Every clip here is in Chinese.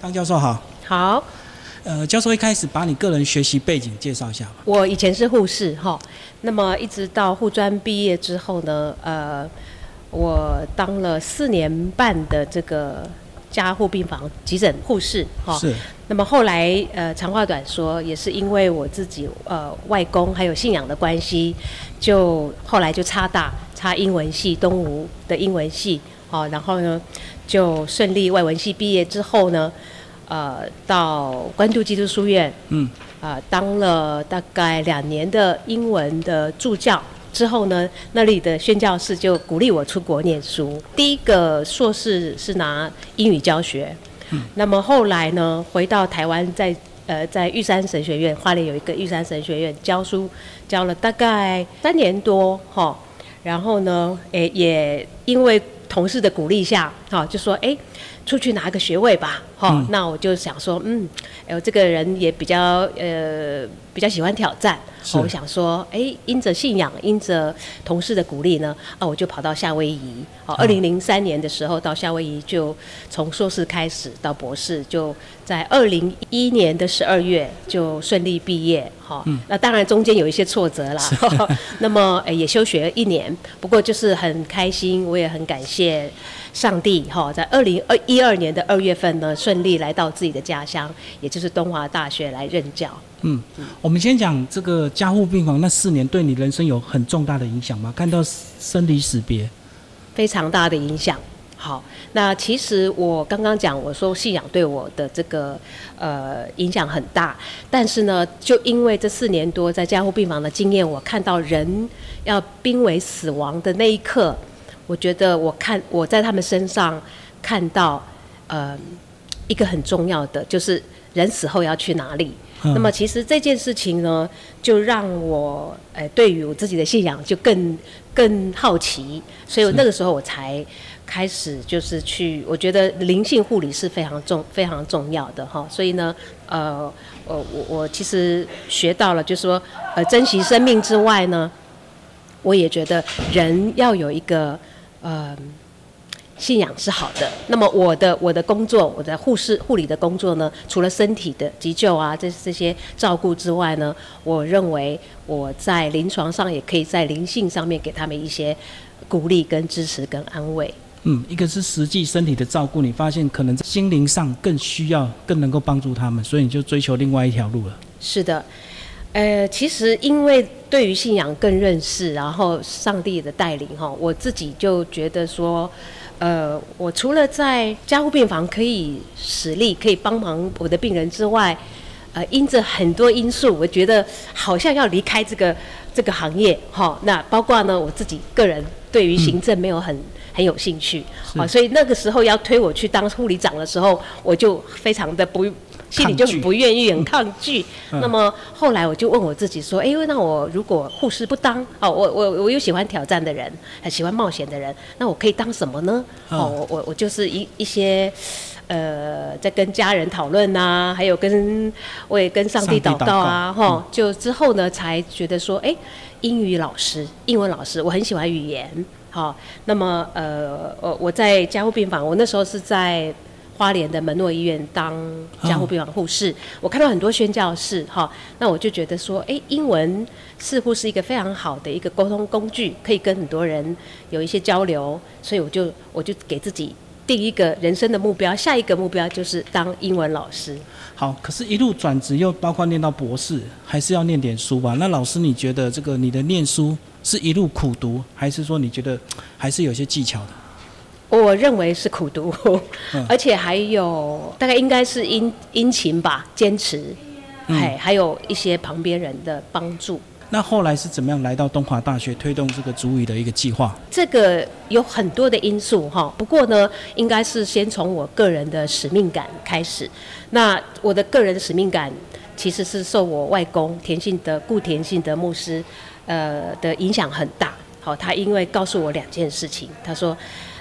张教授好，好，呃，教授一开始把你个人学习背景介绍一下吧。我以前是护士哈，那么一直到护专毕业之后呢，呃，我当了四年半的这个加护病房急诊护士哈。是。那么后来呃，长话短说，也是因为我自己呃外公还有信仰的关系，就后来就差大插英文系东吴的英文系，好，然后呢就顺利外文系毕业之后呢。呃，到关渡基督书院，嗯，啊，当了大概两年的英文的助教之后呢，那里的宣教士就鼓励我出国念书。第一个硕士是拿英语教学，嗯，那么后来呢，回到台湾，在呃在玉山神学院，花莲有一个玉山神学院教书，教了大概三年多，哈，然后呢，诶，也因为同事的鼓励下，哈，就说，诶。出去拿个学位吧，哈，那我就想说，嗯，哎，我这个人也比较呃比较喜欢挑战，我想说，哎，因着信仰，因着同事的鼓励呢，啊，我就跑到夏威夷，好，二零零三年的时候到夏威夷，就从硕士开始到博士，就在二零一年的十二月就顺利毕业，哈，那当然中间有一些挫折啦，那么也休学一年，不过就是很开心，我也很感谢。上帝。哈，在二零二一二年的二月份呢，顺利来到自己的家乡，也就是东华大学来任教。嗯，我们先讲这个加护病房那四年，对你人生有很重大的影响吗？看到生离死别，非常大的影响。好，那其实我刚刚讲，我说信仰对我的这个呃影响很大，但是呢，就因为这四年多在加护病房的经验，我看到人要濒危死亡的那一刻。我觉得我看我在他们身上看到，呃，一个很重要的就是人死后要去哪里。那么其实这件事情呢，就让我呃对于我自己的信仰就更更好奇，所以我那个时候我才开始就是去，我觉得灵性护理是非常重非常重要的哈。所以呢，呃，我我我其实学到了，就是说呃珍惜生命之外呢，我也觉得人要有一个。呃，信仰是好的。那么我的我的工作，我的护士护理的工作呢，除了身体的急救啊，这这些照顾之外呢，我认为我在临床上也可以在灵性上面给他们一些鼓励、跟支持、跟安慰。嗯，一个是实际身体的照顾，你发现可能在心灵上更需要、更能够帮助他们，所以你就追求另外一条路了。是的。呃，其实因为对于信仰更认识，然后上帝的带领哈，我自己就觉得说，呃，我除了在加护病房可以使力，可以帮忙我的病人之外，呃，因着很多因素，我觉得好像要离开这个这个行业哈。那包括呢，我自己个人对于行政没有很很有兴趣啊，所以那个时候要推我去当护理长的时候，我就非常的不。心里就很不愿意，很抗拒。那么后来我就问我自己说：“哎，那我如果护士不当，哦，我我我又喜欢挑战的人，很喜欢冒险的人，那我可以当什么呢？哦，我我我就是一一些，呃，在跟家人讨论呐，还有跟我也跟上帝祷告啊，哈，就之后呢才觉得说，哎，英语老师，英文老师，我很喜欢语言，好，那么呃，我我在加护病房，我那时候是在。花莲的门诺医院当加护病房护士，我看到很多宣教士哈，那我就觉得说，哎，英文似乎是一个非常好的一个沟通工具，可以跟很多人有一些交流，所以我就我就给自己定一个人生的目标，下一个目标就是当英文老师。好，可是，一路转职又包括念到博士，还是要念点书吧？那老师，你觉得这个你的念书是一路苦读，还是说你觉得还是有些技巧的？我认为是苦读，而且还有大概应该是殷殷勤吧，坚持，哎，还有一些旁边人的帮助。那后来是怎么样来到东华大学推动这个主语的一个计划？这个有很多的因素哈，不过呢，应该是先从我个人的使命感开始。那我的个人使命感其实是受我外公田信德顾田信德牧师呃的影响很大。好，他因为告诉我两件事情，他说。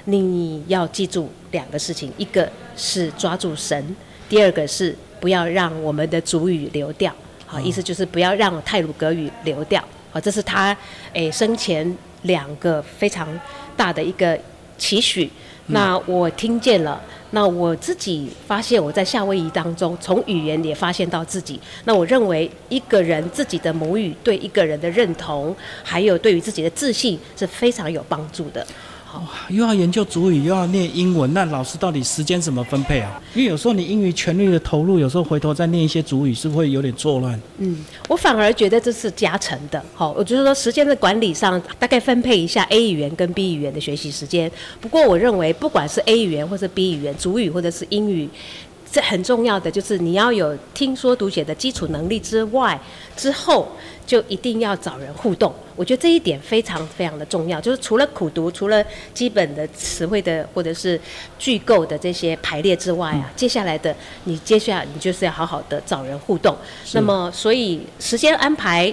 你要记住两个事情，一个是抓住神，第二个是不要让我们的主语流掉。好，意思就是不要让泰鲁格语流掉。好，这是他诶生前两个非常大的一个期许。那我听见了，那我自己发现，我在夏威夷当中，从语言也发现到自己。那我认为，一个人自己的母语对一个人的认同，还有对于自己的自信是非常有帮助的。哇，又要研究主语，又要念英文，那老师到底时间怎么分配啊？因为有时候你英语全力的投入，有时候回头再念一些主语，是不是会有点错乱？嗯，我反而觉得这是加成的。好，我就是说时间的管理上，大概分配一下 A 语言跟 B 语言的学习时间。不过我认为，不管是 A 语言或者 B 语言，主语或者是英语。这很重要的就是你要有听说读写的基础能力之外，之后就一定要找人互动。我觉得这一点非常非常的重要，就是除了苦读，除了基本的词汇的或者是句构的这些排列之外啊，接下来的你接下来你就是要好好的找人互动。那么所以时间安排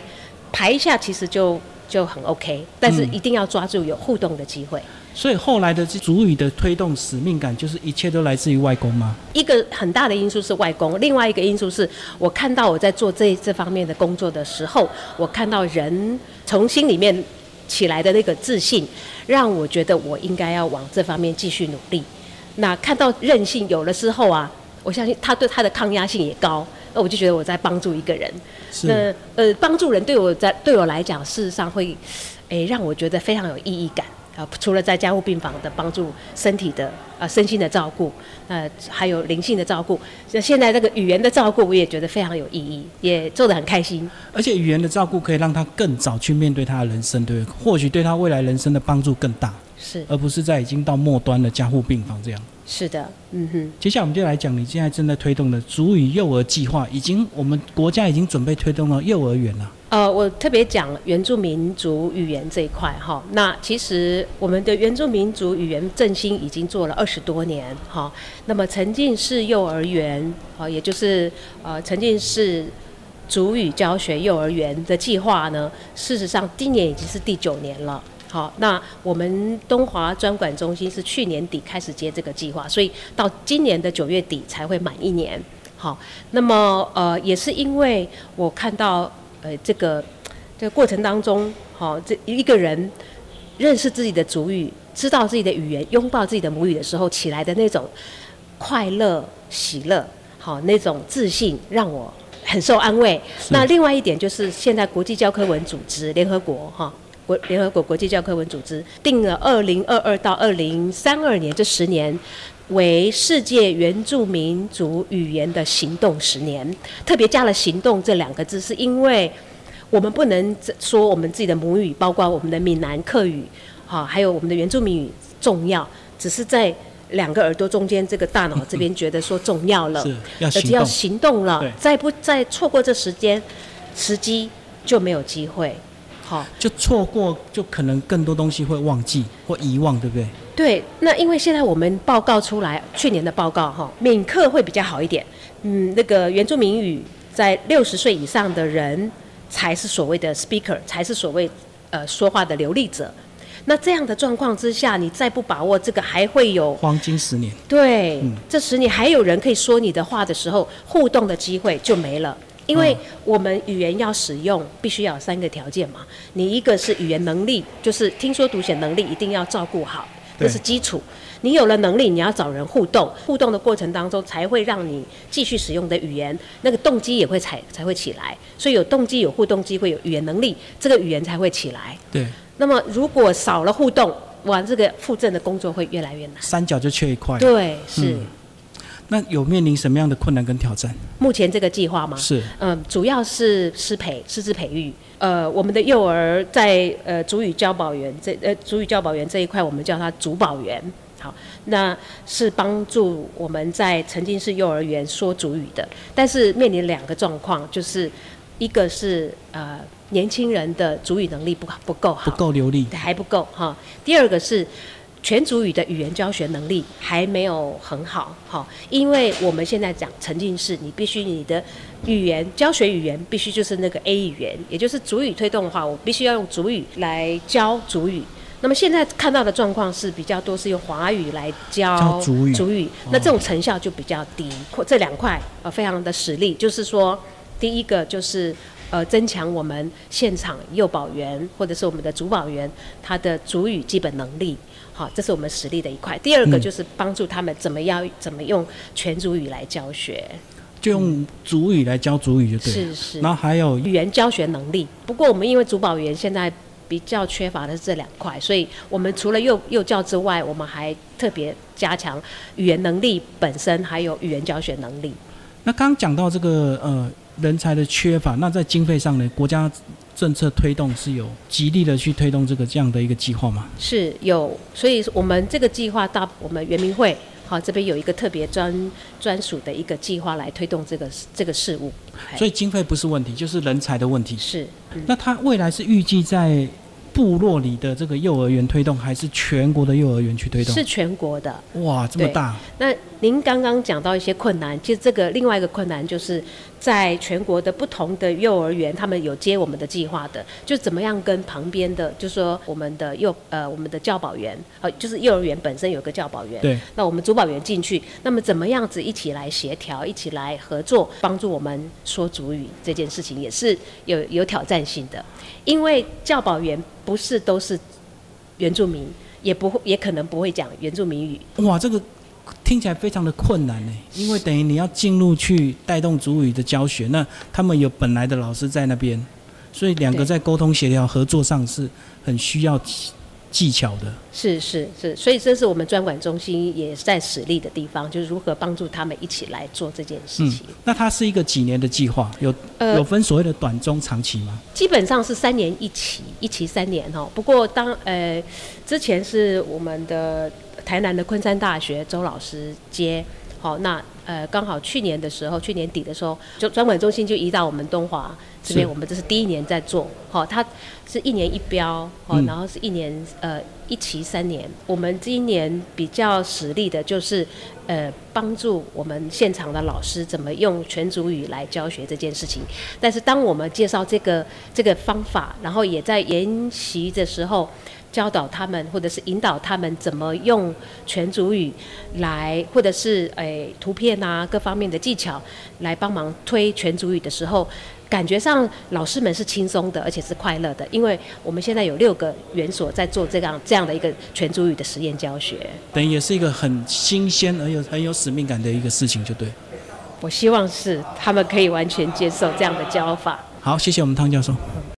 排一下，其实就就很 OK，但是一定要抓住有互动的机会。所以后来的主语的推动使命感，就是一切都来自于外公吗？一个很大的因素是外公，另外一个因素是我看到我在做这这方面的工作的时候，我看到人从心里面起来的那个自信，让我觉得我应该要往这方面继续努力。那看到韧性有了之后啊，我相信他对他的抗压性也高，那我就觉得我在帮助一个人。那呃，帮助人对我在对我来讲，事实上会诶让我觉得非常有意义感。啊，除了在加护病房的帮助身体的啊身心的照顾，呃，还有灵性的照顾，那现在这个语言的照顾，我也觉得非常有意义，也做得很开心。而且语言的照顾可以让他更早去面对他的人生，对，或许对他未来人生的帮助更大。是，而不是在已经到末端的加护病房这样。是的，嗯哼。接下来我们就来讲你现在正在推动的主语幼儿计划，已经我们国家已经准备推动到幼儿园了。呃，我特别讲原住民族语言这一块哈。那其实我们的原住民族语言振兴已经做了二十多年哈。那么沉浸式幼儿园啊，也就是呃沉浸式主语教学幼儿园的计划呢，事实上今年已经是第九年了。好，那我们东华专管中心是去年底开始接这个计划，所以到今年的九月底才会满一年。好，那么呃，也是因为我看到呃这个这个过程当中，好，这一个人认识自己的主语，知道自己的语言，拥抱自己的母语的时候起来的那种快乐、喜乐，好，那种自信，让我很受安慰。那另外一点就是，现在国际教科文组织、联合国，哈。国联合国国际教科文组织定了二零二二到二零三二年这十年为世界原住民族语言的行动十年，特别加了“行动”这两个字，是因为我们不能说我们自己的母语，包括我们的闽南客语，哈，还有我们的原住民语重要，只是在两个耳朵中间这个大脑这边觉得说重要了，要要行动了，再不再错过这时间时机就没有机会。好，就错过，就可能更多东西会忘记或遗忘，对不对？对，那因为现在我们报告出来，去年的报告哈，闽课会比较好一点。嗯，那个原住民语在六十岁以上的人才是所谓的 speaker，才是所谓呃说话的流利者。那这样的状况之下，你再不把握这个，还会有黄金十年。对，这十年还有人可以说你的话的时候，互动的机会就没了。因为我们语言要使用，必须要有三个条件嘛。你一个是语言能力，就是听说读写能力一定要照顾好，这是基础。你有了能力，你要找人互动，互动的过程当中才会让你继续使用的语言，那个动机也会才才会起来。所以有动机、有互动机会、有语言能力，这个语言才会起来。对。那么如果少了互动，哇，这个附赠的工作会越来越难。三角就缺一块。对，是。那有面临什么样的困难跟挑战？目前这个计划吗？是，嗯，主要是师培、师资培育。呃，我们的幼儿在呃主语教保员这呃主语教保员这一块，我们叫他主保员。好，那是帮助我们在曾经是幼儿园说主语的。但是面临两个状况，就是一个是呃年轻人的主语能力不不够好，不够流利，还不够哈。第二个是。全主语的语言教学能力还没有很好，好，因为我们现在讲沉浸式，你必须你的语言教学语言必须就是那个 A 语言，也就是主语推动的话，我必须要用主语来教主语。那么现在看到的状况是比较多是用华语来教主语，主语，那这种成效就比较低。这两块呃非常的实力，就是说，第一个就是。呃增强我们现场幼保员或者是我们的主保员他的主语基本能力。好，这是我们实力的一块。第二个就是帮助他们怎么样怎么用全主语来教学，就用主语来教主语就对。是是。然后还有语言教学能力。不过我们因为主保员现在比较缺乏的是这两块，所以我们除了幼幼教之外，我们还特别加强语言能力本身，还有语言教学能力。那刚刚讲到这个呃人才的缺乏，那在经费上呢，国家政策推动是有极力的去推动这个这样的一个计划吗？是有，所以我们这个计划到我们圆明会好这边有一个特别专专属的一个计划来推动这个这个事务。所以经费不是问题，就是人才的问题。是，那他未来是预计在。部落里的这个幼儿园推动，还是全国的幼儿园去推动？是全国的。哇，这么大！那您刚刚讲到一些困难，其实这个另外一个困难就是在全国的不同的幼儿园，他们有接我们的计划的，就怎么样跟旁边的，就说我们的幼呃我们的教保员，呃就是幼儿园本身有个教保员，对，那我们主保员进去，那么怎么样子一起来协调，一起来合作，帮助我们说主语这件事情，也是有有挑战性的，因为教保员。不是都是原住民，也不会，也可能不会讲原住民语。哇，这个听起来非常的困难呢，因为等于你要进入去带动主语的教学，那他们有本来的老师在那边，所以两个在沟通协调合作上是很需要。技巧的是是是，所以这是我们专管中心也在实力的地方，就是如何帮助他们一起来做这件事情。那它是一个几年的计划？有有分所谓的短中长期吗？基本上是三年一期，一期三年哦。不过当呃之前是我们的台南的昆山大学周老师接，好那呃刚好去年的时候，去年底的时候，就专管中心就移到我们东华。这边我们这是第一年在做，好，它是一年一标，好，然后是一年呃一期三年。我们今年比较实力的就是，呃，帮助我们现场的老师怎么用全组语来教学这件事情。但是当我们介绍这个这个方法，然后也在研习的时候。教导他们，或者是引导他们怎么用全主语来，或者是诶图片啊各方面的技巧来帮忙推全主语的时候，感觉上老师们是轻松的，而且是快乐的，因为我们现在有六个园所在做这样这样的一个全主语的实验教学，等于也是一个很新鲜而有很有使命感的一个事情，就对。我希望是他们可以完全接受这样的教法。好，谢谢我们汤教授。